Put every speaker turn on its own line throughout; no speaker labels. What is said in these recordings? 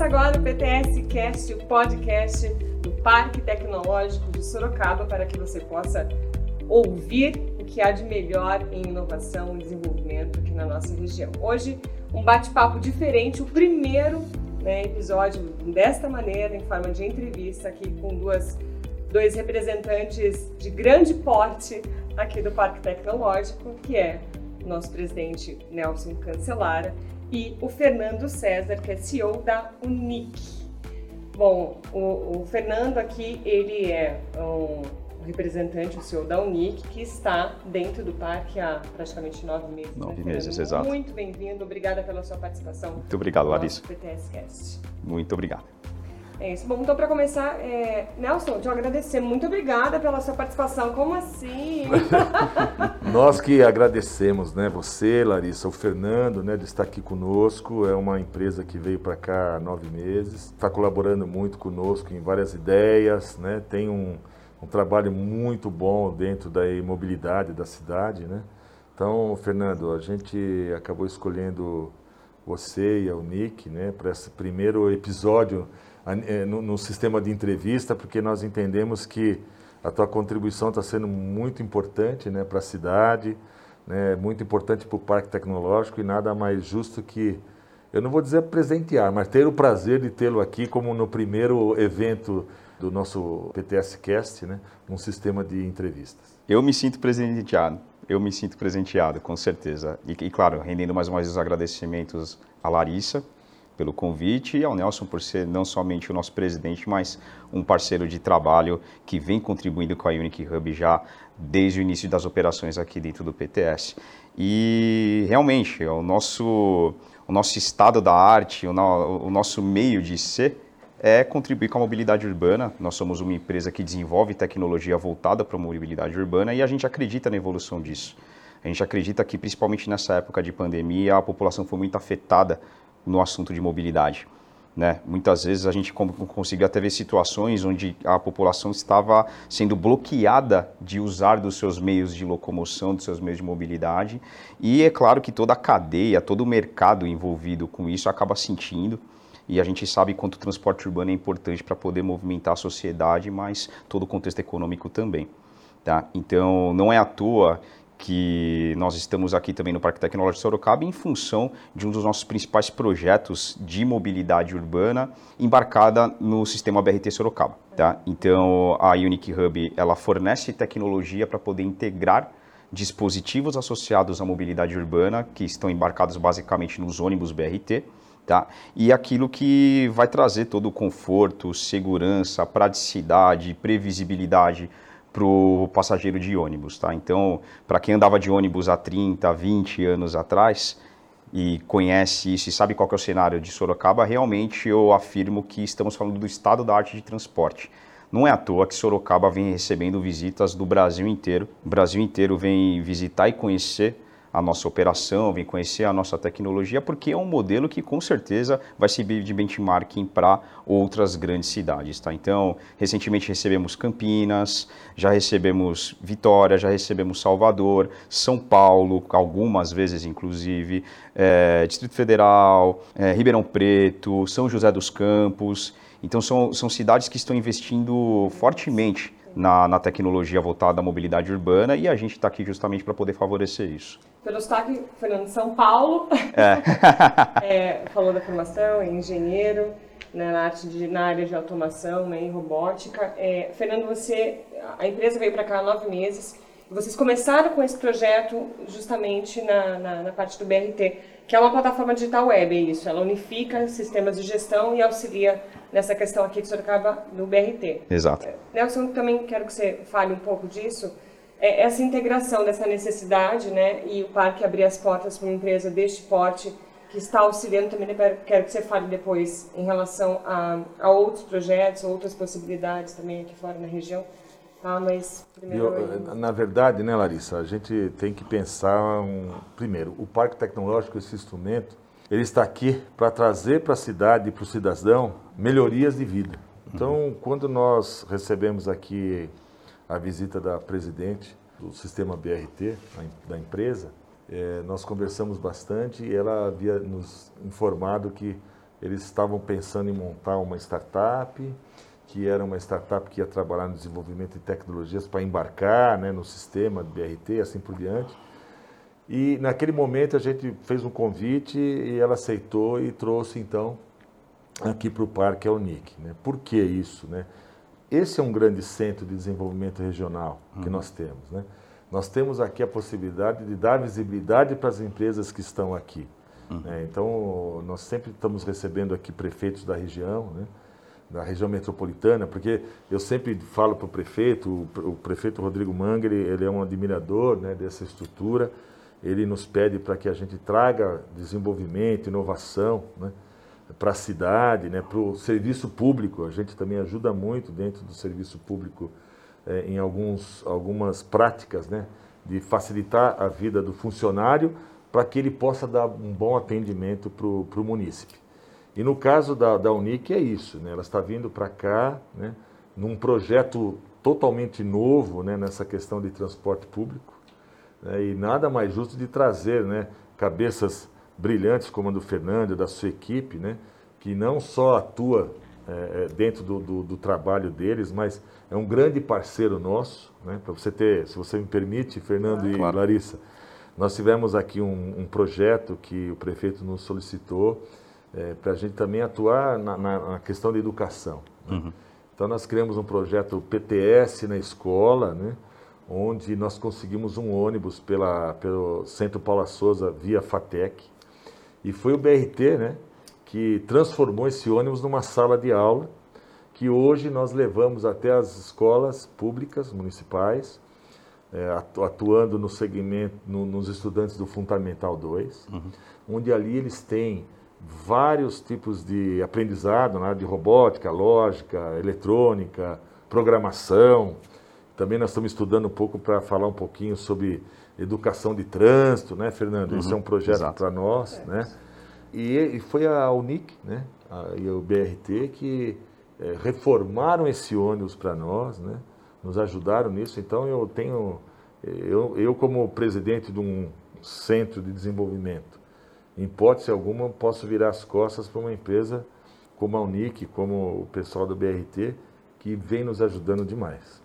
Começa agora o PTS Cast, o podcast do Parque Tecnológico de Sorocaba, para que você possa ouvir o que há de melhor em inovação e desenvolvimento aqui na nossa região. Hoje, um bate-papo diferente, o primeiro né, episódio desta maneira, em forma de entrevista, aqui com duas, dois representantes de grande porte aqui do Parque Tecnológico, que é nosso presidente Nelson Cancelara e o Fernando César, que é CEO da Unic. Bom, o, o Fernando aqui, ele é um representante, o CEO da Unic, que está dentro do parque há praticamente nove meses.
Né, nove né, meses, exato.
Muito bem-vindo, obrigada pela sua participação.
Muito obrigado, Larissa.
PTS Cast.
Muito obrigado.
É isso. Bom, então para começar, é... Nelson, te agradecer. Muito obrigada pela sua participação. Como assim?
Nós que agradecemos, né? Você, Larissa, o Fernando, né, de estar aqui conosco. É uma empresa que veio para cá há nove meses, está colaborando muito conosco em várias ideias, né? Tem um, um trabalho muito bom dentro da imobilidade da cidade, né? Então, Fernando, a gente acabou escolhendo você e a Unic, né, para esse primeiro episódio é, no, no, sistema de entrevista, porque nós entendemos que a tua contribuição está sendo muito importante né, para a cidade, né, muito importante para o Parque Tecnológico e nada mais justo que, eu não vou dizer presentear, mas ter o prazer de tê-lo aqui como no primeiro evento do nosso PTS Cast, né, num sistema de entrevistas.
Eu me sinto presenteado, eu me sinto presenteado, com certeza. E, e claro, rendendo mais uma vez os agradecimentos à Larissa, pelo convite e ao Nelson por ser não somente o nosso presidente, mas um parceiro de trabalho que vem contribuindo com a Unique Hub já desde o início das operações aqui dentro do PTS. E realmente, o nosso, o nosso estado da arte, o, o nosso meio de ser é contribuir com a mobilidade urbana. Nós somos uma empresa que desenvolve tecnologia voltada para a mobilidade urbana e a gente acredita na evolução disso. A gente acredita que, principalmente nessa época de pandemia, a população foi muito afetada no assunto de mobilidade. Né? Muitas vezes a gente conseguiu até ver situações onde a população estava sendo bloqueada de usar dos seus meios de locomoção, dos seus meios de mobilidade. E é claro que toda a cadeia, todo o mercado envolvido com isso acaba sentindo. E a gente sabe quanto o transporte urbano é importante para poder movimentar a sociedade, mas todo o contexto econômico também. Tá? Então, não é à toa que nós estamos aqui também no Parque Tecnológico Sorocaba em função de um dos nossos principais projetos de mobilidade urbana embarcada no sistema BRT Sorocaba. Tá? Então, a Unique Hub ela fornece tecnologia para poder integrar dispositivos associados à mobilidade urbana que estão embarcados basicamente nos ônibus BRT. Tá? E aquilo que vai trazer todo o conforto, segurança, praticidade, previsibilidade para o passageiro de ônibus, tá? Então, para quem andava de ônibus há 30, 20 anos atrás e conhece isso e sabe qual é o cenário de Sorocaba, realmente eu afirmo que estamos falando do estado da arte de transporte. Não é à toa que Sorocaba vem recebendo visitas do Brasil inteiro. O Brasil inteiro vem visitar e conhecer a nossa operação, vem conhecer a nossa tecnologia, porque é um modelo que com certeza vai servir de benchmarking para outras grandes cidades. Tá? Então, recentemente recebemos Campinas, já recebemos Vitória, já recebemos Salvador, São Paulo, algumas vezes inclusive, é, Distrito Federal, é, Ribeirão Preto, São José dos Campos. Então, são, são cidades que estão investindo fortemente na, na tecnologia voltada à mobilidade urbana e a gente está aqui justamente para poder favorecer isso.
Pelo sotaque, Fernando São Paulo, é. é, falou da formação, é engenheiro né, na, arte de, na área de automação né, e robótica. É, Fernando, você, a empresa veio para cá há nove meses, vocês começaram com esse projeto justamente na, na, na, parte do BRT, que é uma plataforma digital web, é isso. Ela unifica sistemas de gestão e auxilia nessa questão aqui de Sorocaba do BRT.
Exato. É,
Nelson, também quero que você fale um pouco disso. É, essa integração dessa necessidade, né, e o parque abrir as portas para uma empresa deste porte que está auxiliando também, quero que você fale depois em relação a, a outros projetos, outras possibilidades também aqui fora na região. Tá, mas primeiro...
Eu, na verdade, né, Larissa, a gente tem que pensar, um, primeiro, o Parque Tecnológico, esse instrumento, ele está aqui para trazer para a cidade e para o cidadão melhorias de vida. Então, quando nós recebemos aqui a visita da presidente do sistema BRT, da empresa, é, nós conversamos bastante e ela havia nos informado que eles estavam pensando em montar uma startup, que era uma startup que ia trabalhar no desenvolvimento de tecnologias para embarcar né, no sistema BRT, assim por diante. E naquele momento a gente fez um convite e ela aceitou e trouxe então aqui para o Parque a Unic. Né? Por que isso? Né? Esse é um grande centro de desenvolvimento regional que uhum. nós temos. Né? Nós temos aqui a possibilidade de dar visibilidade para as empresas que estão aqui. Uhum. Né? Então, nós sempre estamos recebendo aqui prefeitos da região, né? da região metropolitana, porque eu sempre falo para o prefeito, o prefeito Rodrigo Mangre, ele é um admirador né, dessa estrutura, ele nos pede para que a gente traga desenvolvimento, inovação, né? para a cidade, né, para o serviço público. A gente também ajuda muito dentro do serviço público é, em alguns, algumas práticas né, de facilitar a vida do funcionário para que ele possa dar um bom atendimento para o munícipe. E no caso da, da Unic é isso, né, ela está vindo para cá né, num projeto totalmente novo né, nessa questão de transporte público né, e nada mais justo de trazer né, cabeças brilhantes como a do Fernando da sua equipe, né, que não só atua é, dentro do, do, do, trabalho deles, mas é um grande parceiro nosso, né, para você ter, se você me permite, Fernando ah, e claro. Larissa, nós tivemos aqui um, um, projeto que o prefeito nos solicitou é, para a gente também atuar na, na, na questão da educação. Né? Uhum. Então nós criamos um projeto PTS na escola, né, onde nós conseguimos um ônibus pela, pelo Centro Paula Souza via FATEC, e foi o BRT, né, que transformou esse ônibus numa sala de aula, que hoje nós levamos até as escolas públicas, municipais, é, atuando no segmento, no, nos estudantes do Fundamental 2, uhum. onde ali eles têm vários tipos de aprendizado, né, de robótica, lógica, eletrônica, programação. Também nós estamos estudando um pouco para falar um pouquinho sobre educação de trânsito, né, Fernando? Uhum, Esse é um projeto para nós, é. né? E, e, foi a Unic, né, a, e o BRT que é, reformaram esse ônibus para nós, né? Nos ajudaram nisso. Então eu tenho, eu, eu como presidente de um centro de desenvolvimento, em hipótese alguma posso virar as costas para uma empresa como a Unic, como o pessoal do BRT, que vem nos ajudando demais.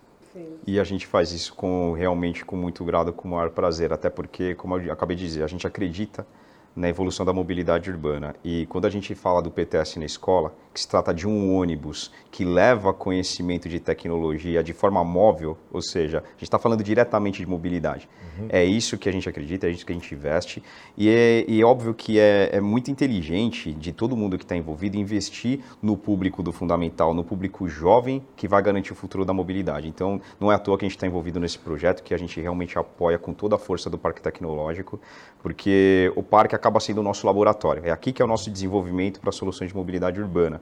E a gente faz isso com realmente com muito grado, com maior prazer, até porque, como eu acabei de dizer, a gente acredita na evolução da mobilidade urbana. E quando a gente fala do PTS na escola, que se trata de um ônibus que leva conhecimento de tecnologia de forma móvel, ou seja, a gente está falando diretamente de mobilidade. Uhum. É isso que a gente acredita, é isso que a gente investe. E é, e é óbvio que é, é, muito inteligente de todo mundo que está envolvido investir no público do fundamental, no público jovem que vai garantir o futuro da mobilidade. Então, não é à toa que a gente está envolvido nesse projeto, que a gente realmente apoia com toda a força do Parque Tecnológico, porque o parque acaba sendo o nosso laboratório. É aqui que é o nosso desenvolvimento para soluções de mobilidade urbana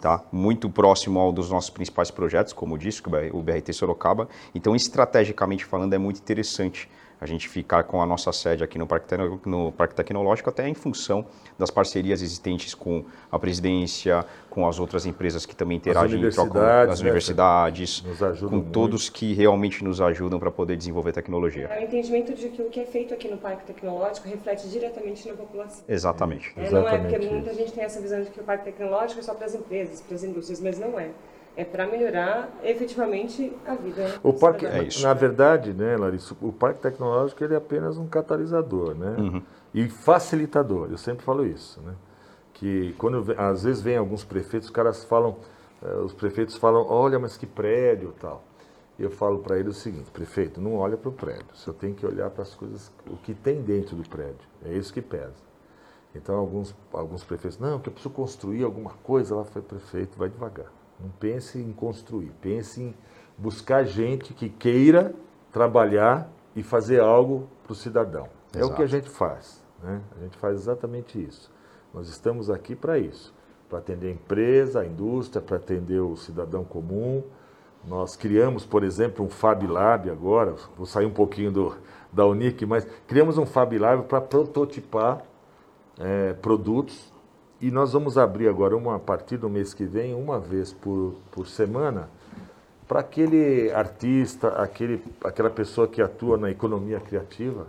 tá? muito próximo ao dos nossos principais projetos, como disse, o BRT Sorocaba. Então, estrategicamente falando, é muito interessante a gente ficar com a nossa sede aqui no Parque, no Parque Tecnológico, até em função das parcerias existentes com a presidência, com as outras empresas que também interagem,
as universidades,
as universidades né, com muito. todos que realmente nos ajudam para poder desenvolver tecnologia.
É o entendimento de que o que é feito aqui no Parque Tecnológico reflete diretamente na população.
Exatamente.
É, não é porque muita gente tem essa visão de que o Parque Tecnológico é só para as empresas, para as indústrias, mas não é é para melhorar efetivamente a vida.
O parque, é isso. na verdade, né, Larissa, o parque tecnológico ele é apenas um catalisador, né? Uhum. E facilitador. Eu sempre falo isso, né? Que quando às vezes vem alguns prefeitos, os caras falam, eh, os prefeitos falam, olha, mas que prédio, tal. E eu falo para ele o seguinte, prefeito, não olha para o prédio, você tem que olhar para as coisas, o que tem dentro do prédio. É isso que pesa. Então alguns alguns prefeitos, não, que eu preciso construir alguma coisa, lá foi prefeito, vai devagar. Não pense em construir, pense em buscar gente que queira trabalhar e fazer algo para o cidadão. Exato. É o que a gente faz. Né? A gente faz exatamente isso. Nós estamos aqui para isso, para atender a empresa, a indústria, para atender o cidadão comum. Nós criamos, por exemplo, um Fab Lab agora, vou sair um pouquinho do, da Unic, mas criamos um Fab Lab para prototipar é, produtos e nós vamos abrir agora, uma, a partir do mês que vem, uma vez por, por semana, para aquele artista, aquele, aquela pessoa que atua na economia criativa,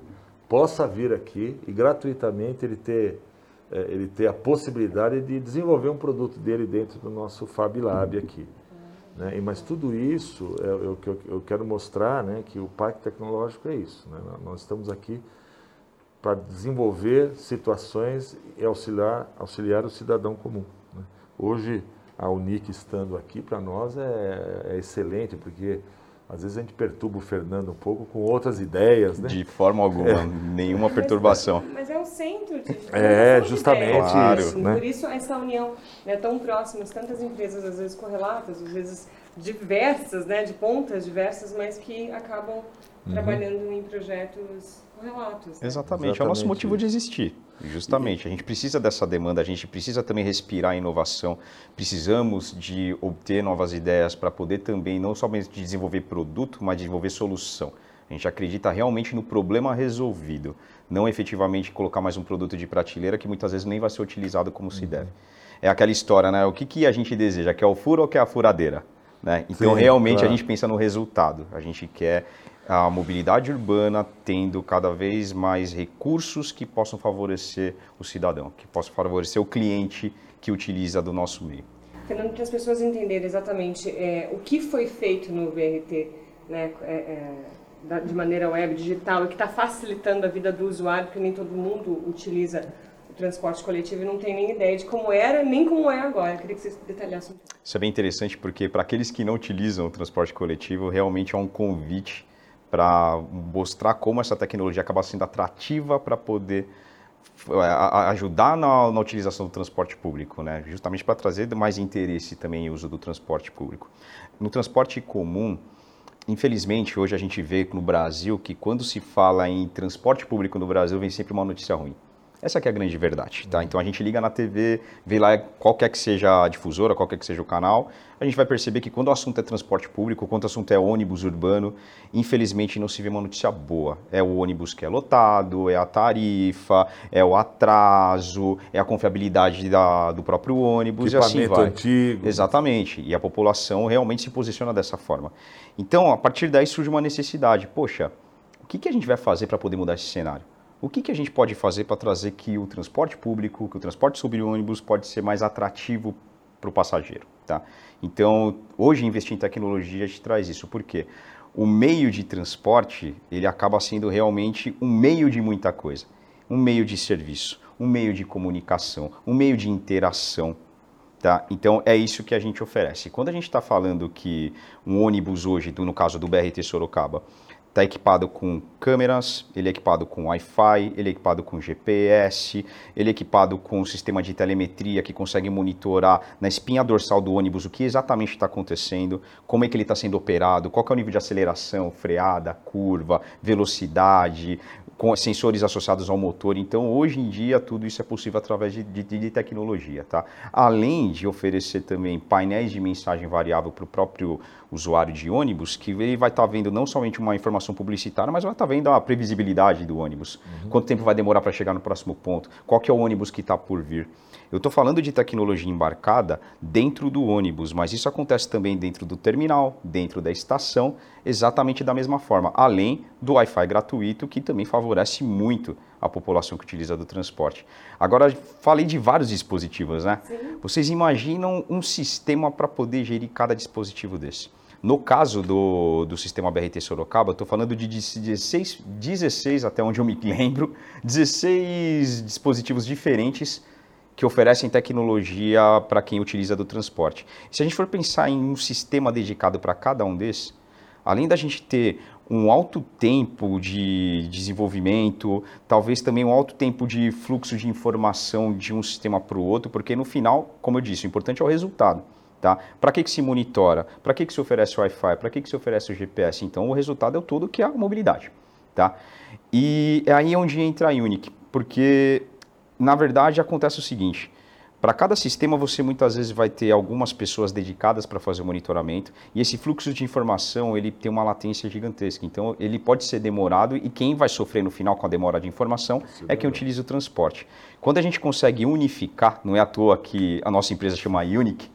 possa vir aqui e gratuitamente ele ter é, ele ter a possibilidade de desenvolver um produto dele dentro do nosso Fab Lab aqui. Né? E, mas tudo isso é, o que eu, eu, quero mostrar né, que o Parque Tecnológico é isso. Né? Nós estamos aqui para desenvolver situações e auxiliar, auxiliar o cidadão comum. Né? Hoje, a Unic estando aqui para nós é, é excelente, porque às vezes a gente perturba o Fernando um pouco com outras ideias, né?
De forma alguma, é. nenhuma perturbação.
Mas, mas, é o centro de
É, justamente
claro. isso. Né? Por isso essa união né, tão próxima, tantas empresas às vezes correlatas, às vezes diversas, né, de pontas diversas, mas que acabam uhum. trabalhando em projetos correlatos.
Né? Exatamente. Exatamente, é o nosso motivo de existir. Justamente, a gente precisa dessa demanda, a gente precisa também respirar inovação, precisamos de obter novas ideias para poder também não somente desenvolver produto, mas desenvolver solução. A gente acredita realmente no problema resolvido, não efetivamente colocar mais um produto de prateleira que muitas vezes nem vai ser utilizado como uhum. se deve. É aquela história, né? O que, que a gente deseja? Quer o furo ou quer a furadeira? Né? Então, Sim, realmente, claro. a gente pensa no resultado. A gente quer a mobilidade urbana tendo cada vez mais recursos que possam favorecer o cidadão, que possam favorecer o cliente que utiliza do nosso meio.
Fernando, para as pessoas entenderem exatamente é, o que foi feito no VRT né, é, é, de maneira web, digital, e que está facilitando a vida do usuário, porque nem todo mundo utiliza o transporte coletivo e não tem nem ideia de como era, nem como é agora. Eu queria que você detalhasse um pouco.
Isso é bem interessante, porque para aqueles que não utilizam o transporte coletivo, realmente é um convite para mostrar como essa tecnologia acaba sendo atrativa para poder é, ajudar na, na, utilização do transporte público, né? justamente para trazer mais interesse também em uso do transporte público. No transporte comum, infelizmente, hoje a gente vê no Brasil que quando se fala em transporte público no Brasil, vem sempre uma notícia ruim. Essa é a grande verdade, tá? Então a gente liga na TV, vê lá qualquer que seja a difusora, qualquer que seja o canal, a gente vai perceber que quando o assunto é transporte público, quando o assunto é ônibus urbano, infelizmente não se vê uma notícia boa. É o ônibus que é lotado, é a tarifa, é o atraso, é a confiabilidade da, do próprio ônibus e assim vai.
antigo.
Exatamente. E a população realmente se posiciona dessa forma. Então, a partir daí surge uma necessidade. Poxa, o que, que a gente vai fazer para poder mudar esse cenário? O que, que a gente pode fazer para trazer que o transporte público, que o transporte sobre ônibus pode ser mais atrativo para o passageiro? Tá? Então, hoje investir em tecnologia te traz isso, porque o meio de transporte ele acaba sendo realmente um meio de muita coisa, um meio de serviço, um meio de comunicação, um meio de interação. Tá? Então é isso que a gente oferece. Quando a gente está falando que um ônibus hoje, no caso do BRT Sorocaba, Está equipado com câmeras, ele é equipado com Wi-Fi, ele é equipado com GPS, ele é equipado com um sistema de telemetria que consegue monitorar na espinha dorsal do ônibus o que exatamente está acontecendo, como é que ele está sendo operado, qual é o nível de aceleração, freada, curva, velocidade, com sensores associados ao motor. Então, hoje em dia, tudo isso é possível através de, de, de tecnologia. Tá? Além de oferecer também painéis de mensagem variável para o próprio usuário de ônibus, que ele vai estar tá vendo não somente uma informação publicitária, mas vai estar tá vendo a previsibilidade do ônibus. Uhum. Quanto tempo vai demorar para chegar no próximo ponto? Qual que é o ônibus que está por vir? Eu estou falando de tecnologia embarcada dentro do ônibus, mas isso acontece também dentro do terminal, dentro da estação, exatamente da mesma forma, além do Wi-Fi gratuito, que também favorece muito a população que utiliza do transporte. Agora, falei de vários dispositivos, né? Sim. Vocês imaginam um sistema para poder gerir cada dispositivo desse? No caso do, do sistema BRT Sorocaba, estou falando de 16, 16, até onde eu me lembro, 16 dispositivos diferentes que oferecem tecnologia para quem utiliza do transporte. Se a gente for pensar em um sistema dedicado para cada um desses, além da gente ter um alto tempo de desenvolvimento, talvez também um alto tempo de fluxo de informação de um sistema para o outro, porque no final, como eu disse, o importante é o resultado. Tá? Para que, que se monitora? Para que, que se oferece o Wi-Fi? Para que, que se oferece o GPS? Então, o resultado é o todo que é a mobilidade. Tá? E é aí onde entra a Unic, porque na verdade, acontece o seguinte: para cada sistema, você muitas vezes vai ter algumas pessoas dedicadas para fazer o monitoramento e esse fluxo de informação ele tem uma latência gigantesca. Então, ele pode ser demorado e quem vai sofrer no final com a demora de informação é quem utiliza o transporte. Quando a gente consegue unificar, não é à toa que a nossa empresa chama Unic,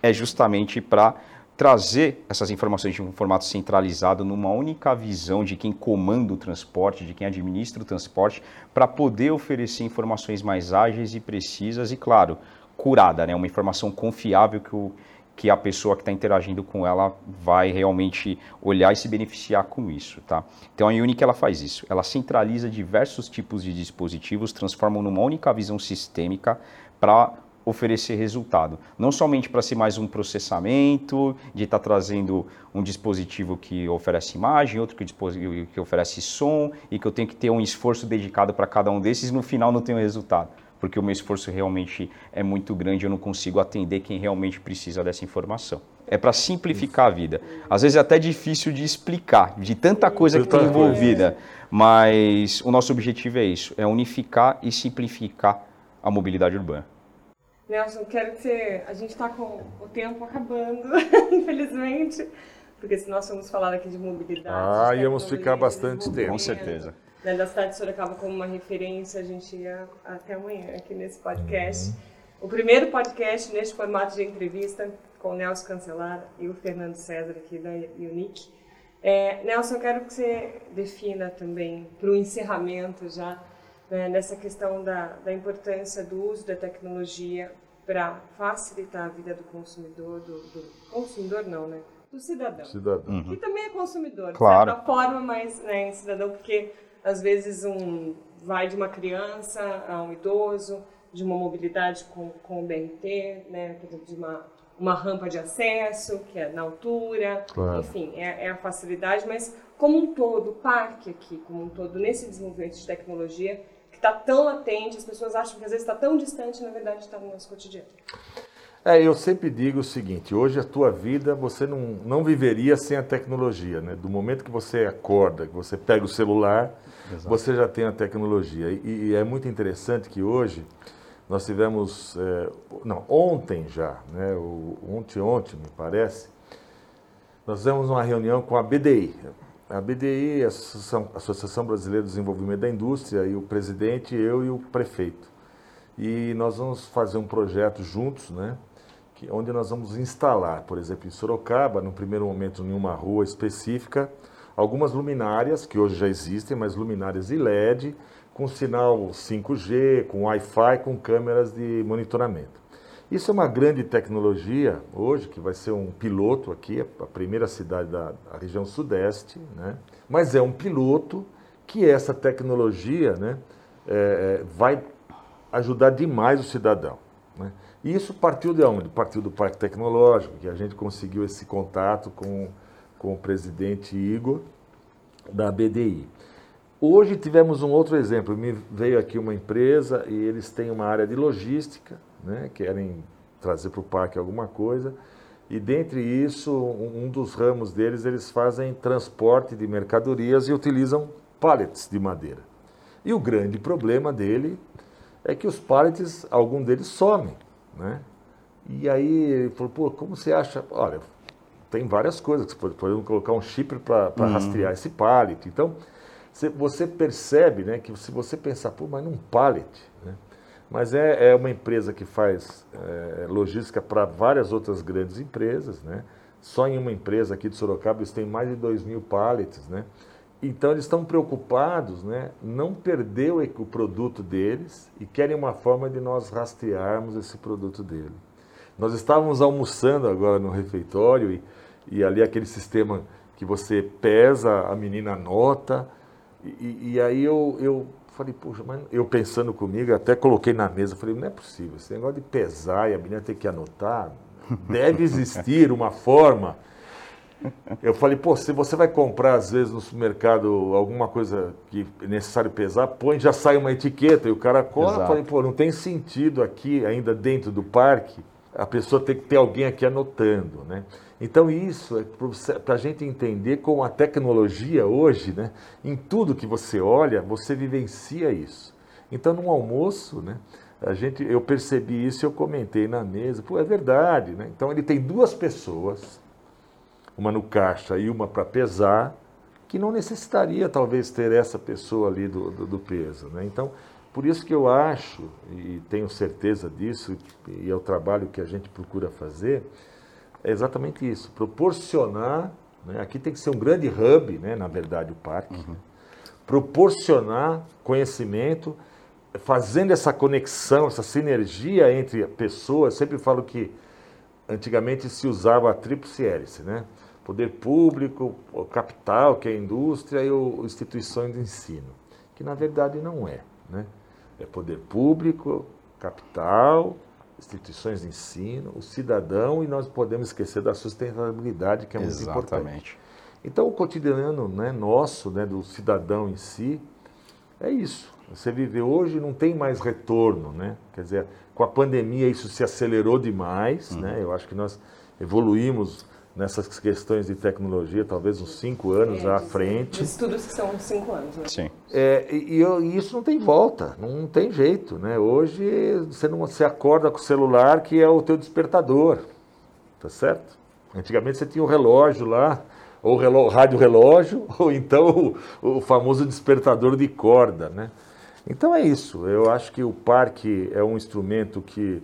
é justamente para trazer essas informações de um formato centralizado numa única visão de quem comanda o transporte, de quem administra o transporte, para poder oferecer informações mais ágeis e precisas e, claro, curada, né? uma informação confiável que, o, que a pessoa que está interagindo com ela vai realmente olhar e se beneficiar com isso. Tá? Então a Unique ela faz isso, ela centraliza diversos tipos de dispositivos, transforma numa única visão sistêmica para oferecer resultado. Não somente para ser mais um processamento, de estar tá trazendo um dispositivo que oferece imagem, outro que, que oferece som, e que eu tenho que ter um esforço dedicado para cada um desses, no final não tenho resultado. Porque o meu esforço realmente é muito grande, eu não consigo atender quem realmente precisa dessa informação. É para simplificar a vida. Às vezes é até difícil de explicar, de tanta coisa que está envolvida. Mas o nosso objetivo é isso: é unificar e simplificar a mobilidade urbana.
Nelson, quero que você. A gente está com o tempo acabando, infelizmente, porque se nós formos falar aqui de mobilidade.
Ah, íamos ficar bastante tempo.
Com certeza.
Né, da cidade de Sorocaba como uma referência, a gente ia até amanhã aqui nesse podcast. Uhum. O primeiro podcast neste formato de entrevista com o Nelson Cancelar e o Fernando César aqui da Unique. É, Nelson, eu quero que você defina também, para o encerramento já, né, nessa questão da, da importância do uso da tecnologia para facilitar a vida do consumidor, do, do, consumidor não, né? Do cidadão.
Cidadão.
Uhum. Que também é consumidor,
claro.
de certa forma, mas né, cidadão, porque às vezes um vai de uma criança a um idoso, de uma mobilidade com, com o BRT, né, de uma, uma rampa de acesso, que é na altura, claro. enfim, é, é a facilidade, mas como um todo, o parque aqui, como um todo, nesse desenvolvimento de tecnologia, está tão latente, as pessoas acham que às vezes está tão distante, na verdade está no nosso cotidiano.
É, eu sempre digo o seguinte, hoje a tua vida você não, não viveria sem a tecnologia, né? Do momento que você acorda, que você pega o celular, Exato. você já tem a tecnologia. E, e, é muito interessante que hoje nós tivemos, é, não, ontem já, né? O, ontem, ontem me parece, nós fizemos uma reunião com a BDI, a BDI, a Associação, Associação Brasileira de Desenvolvimento da Indústria, e o presidente, eu e o prefeito. E nós vamos fazer um projeto juntos, né? Que, onde nós vamos instalar, por exemplo, em Sorocaba, no primeiro momento em uma rua específica, algumas luminárias, que hoje já existem, mas luminárias de LED, com sinal 5G, com Wi-Fi, com câmeras de monitoramento. Isso é uma grande tecnologia hoje, que vai ser um piloto aqui, a primeira cidade da região sudeste, né? mas é um piloto que essa tecnologia né, é, é, vai ajudar demais o cidadão. Né? E isso partiu de onde? Partiu do Parque Tecnológico, que a gente conseguiu esse contato com, com o presidente Igor, da BDI. Hoje tivemos um outro exemplo. Me veio aqui uma empresa e eles têm uma área de logística, né, querem trazer para o parque alguma coisa. E dentre isso, um dos ramos deles, eles fazem transporte de mercadorias e utilizam pallets de madeira. E o grande problema dele é que os pallets, algum deles somem, né? E aí ele falou, pô, como você acha? Olha, tem várias coisas, que podemos colocar um chip para uhum. rastrear esse pallet. Então, você percebe, né, que se você pensar, pô, mas num pallet, né? Mas é, é uma empresa que faz é, logística para várias outras grandes empresas, né? Só em uma empresa aqui de Sorocaba eles têm mais de 2 mil pallets, né? Então eles estão preocupados, né? Não perder o, o produto deles e querem uma forma de nós rastrearmos esse produto dele. Nós estávamos almoçando agora no refeitório e, e ali aquele sistema que você pesa, a menina anota, e, e aí eu, eu Falei, puxa, mas eu pensando comigo, até coloquei na mesa, falei, não é possível, esse negócio de pesar e a menina ter que anotar, deve existir uma forma. Eu falei, pô, se você vai comprar, às vezes, no supermercado alguma coisa que é necessário pesar, põe, já sai uma etiqueta e o cara cola. Eu falei, pô, não tem sentido aqui, ainda dentro do parque, a pessoa ter que ter alguém aqui anotando, né? Então isso é para a gente entender como a tecnologia hoje, né, em tudo que você olha, você vivencia isso. Então no almoço, né, a gente, eu percebi isso eu comentei na mesa, pô, é verdade, né? Então ele tem duas pessoas, uma no caixa e uma para pesar, que não necessitaria talvez ter essa pessoa ali do, do, do peso, né? Então por isso que eu acho e tenho certeza disso e é o trabalho que a gente procura fazer é exatamente isso, proporcionar, né, aqui tem que ser um grande hub, né, na verdade, o parque, uhum. proporcionar conhecimento, fazendo essa conexão, essa sinergia entre pessoas, sempre falo que antigamente se usava a tríplice hélice, né? Poder público, o capital, que é a indústria, e o, instituições de ensino, que na verdade não é, né? É poder público, capital, instituições de ensino, o cidadão e nós podemos esquecer da sustentabilidade, que é muito Exatamente. importante. Então, o cotidiano né, nosso, né, do cidadão em si, é isso. Você vive hoje não tem mais retorno, né? Quer dizer, com a pandemia isso se acelerou demais, uhum. né? Eu acho que nós evoluímos nessas questões de tecnologia, talvez uns cinco anos é, à frente.
Estudos que são cinco anos, né?
Sim. É, e, e, isso não tem volta, não tem jeito, né? Hoje você não se acorda com o celular que é o teu despertador, tá certo? Antigamente você tinha o relógio lá, ou relógio, rádio relógio, ou então o, o famoso despertador de corda, né? Então é isso. Eu acho que o parque é um instrumento que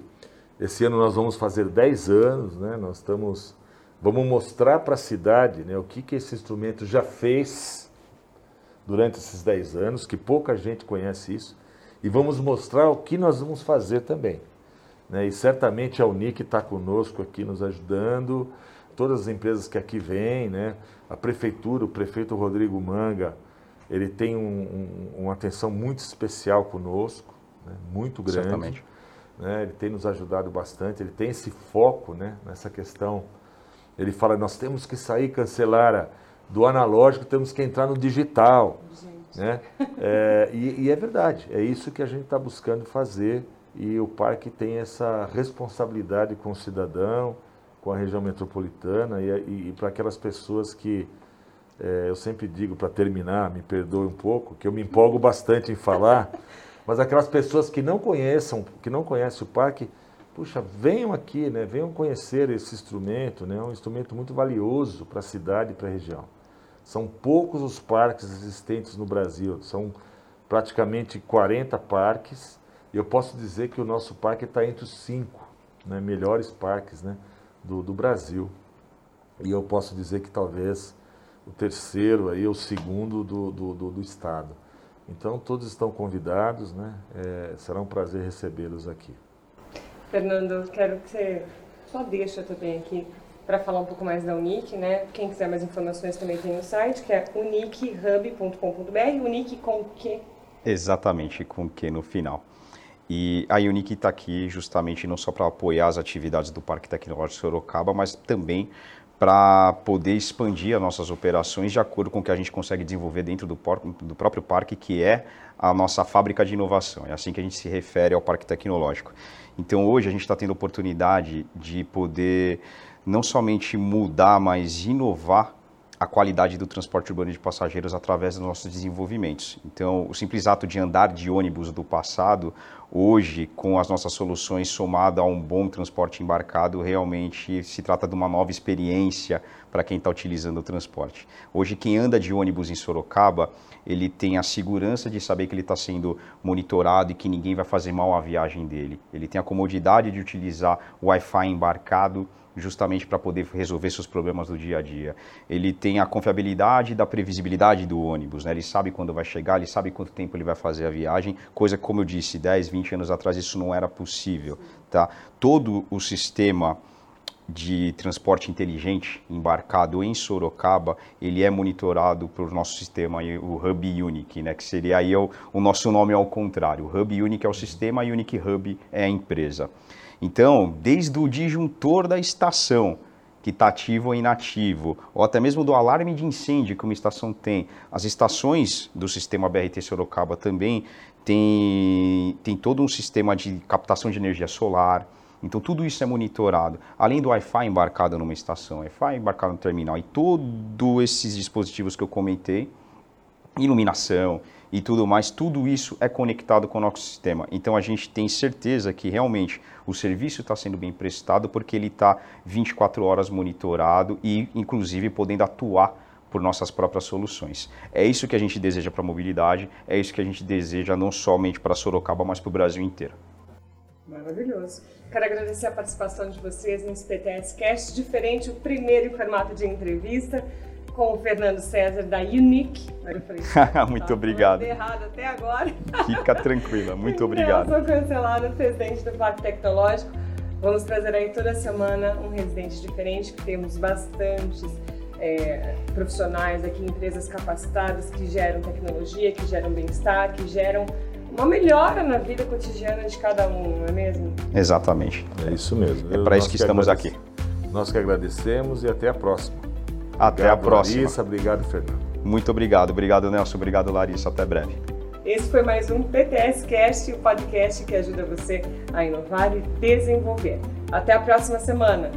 esse ano nós vamos fazer 10 anos, né? Nós estamos vamos mostrar para a cidade, né, o que que esse instrumento já fez durante esses 10 anos, que pouca gente conhece isso, e vamos mostrar o que nós vamos fazer também. Né? E certamente a Unic está conosco aqui nos ajudando, todas as empresas que aqui vêm, né? a prefeitura, o prefeito Rodrigo Manga, ele tem um, um, uma atenção muito especial conosco, né? muito grande. Certamente. Né? Ele tem nos ajudado bastante, ele tem esse foco né? nessa questão. Ele fala, nós temos que sair, cancelar do analógico, temos que entrar no digital. Né? É, e, e, é verdade, é isso que a gente está buscando fazer e o parque tem essa responsabilidade com o cidadão, com a região metropolitana e, e, e para aquelas pessoas que é, eu sempre digo para terminar, me perdoe um pouco, que eu me empolgo bastante em falar, mas aquelas pessoas que não conheçam, que não conhecem o parque, puxa, venham aqui, né? Venham conhecer esse instrumento, né? É um instrumento muito valioso para a cidade e para a região. São poucos os parques existentes no Brasil, são praticamente 40 parques, e eu posso dizer que o nosso parque está entre os cinco né, melhores parques né, do, do Brasil. E eu posso dizer que talvez o terceiro aí, o segundo do, do, do, do estado. Então todos estão convidados, né? É, será um prazer recebê-los aqui.
Fernando, quero que você só deixa também aqui para falar um pouco mais da Unic, né? Quem quiser mais informações também tem no site, que é unichub.com.br, Unic com que?
Exatamente, com que no final. E a Unic está aqui justamente não só para apoiar as atividades do Parque Tecnológico Sorocaba, mas também para poder expandir as nossas operações de acordo com o que a gente consegue desenvolver dentro do, do, próprio parque, que é a nossa fábrica de inovação. É assim que a gente se refere ao parque tecnológico. Então hoje a gente está tendo a oportunidade de poder não somente mudar, mas inovar a qualidade do transporte urbano de passageiros através dos nossos desenvolvimentos. Então, o simples ato de andar de ônibus do passado, hoje, com as nossas soluções somado a um bom transporte embarcado, realmente se trata de uma nova experiência para quem está utilizando o transporte. Hoje, quem anda de ônibus em Sorocaba, ele tem a segurança de saber que ele está sendo monitorado e que ninguém vai fazer mal à viagem dele. Ele tem a comodidade de utilizar o Wi-Fi embarcado justamente para poder resolver seus problemas do dia a dia. Ele tem a confiabilidade da previsibilidade do ônibus, né? ele sabe quando vai chegar, ele sabe quanto tempo ele vai fazer a viagem, coisa que, como eu disse, 10, 20 anos atrás isso não era possível. Tá? Todo o sistema de transporte inteligente embarcado em Sorocaba, ele é monitorado pelo nosso sistema, o Hub Unique, né, que seria aí o, o nosso nome ao contrário. O Hub Unique é o sistema Unique Hub é a empresa. Então, desde o disjuntor da estação, que está ativo ou inativo, ou até mesmo do alarme de incêndio que uma estação tem. As estações do sistema BRT Sorocaba também tem, tem todo um sistema de captação de energia solar. Então tudo isso é monitorado. Além do Wi-Fi embarcado numa estação, Wi-Fi embarcado no terminal e todos esses dispositivos que eu comentei, iluminação, e tudo mais, tudo isso é conectado com o nosso sistema. Então a gente tem certeza que realmente o serviço está sendo bem prestado porque ele está 24 horas monitorado e, inclusive, podendo atuar por nossas próprias soluções. É isso que a gente deseja para a mobilidade, é isso que a gente deseja não somente para Sorocaba, mas para o Brasil inteiro.
Maravilhoso. Quero agradecer a participação de vocês nesse PTS Cast, diferente, o primeiro em formato de entrevista com o Fernando César da Unique.
muito tá obrigado.
errado até agora.
Fica tranquila, muito obrigado.
Nelson Cancelado, presidente do Parque Tecnológico. Vamos trazer aí toda semana um residente diferente, que temos bastantes é, profissionais aqui, empresas capacitadas que geram tecnologia, que geram bem-estar, que geram uma melhora na vida cotidiana de cada um, não é mesmo?
Exatamente.
É isso mesmo.
É para isso que, que estamos aqui.
Nós que agradecemos e até a próxima.
Até
obrigado,
a próxima.
Larissa, obrigado, Fernando.
Muito obrigado. Obrigado, Nelson. Obrigado, Larissa. Até breve.
Esse foi mais um PTS Cast, o podcast que ajuda você a inovar e desenvolver. Até a próxima semana.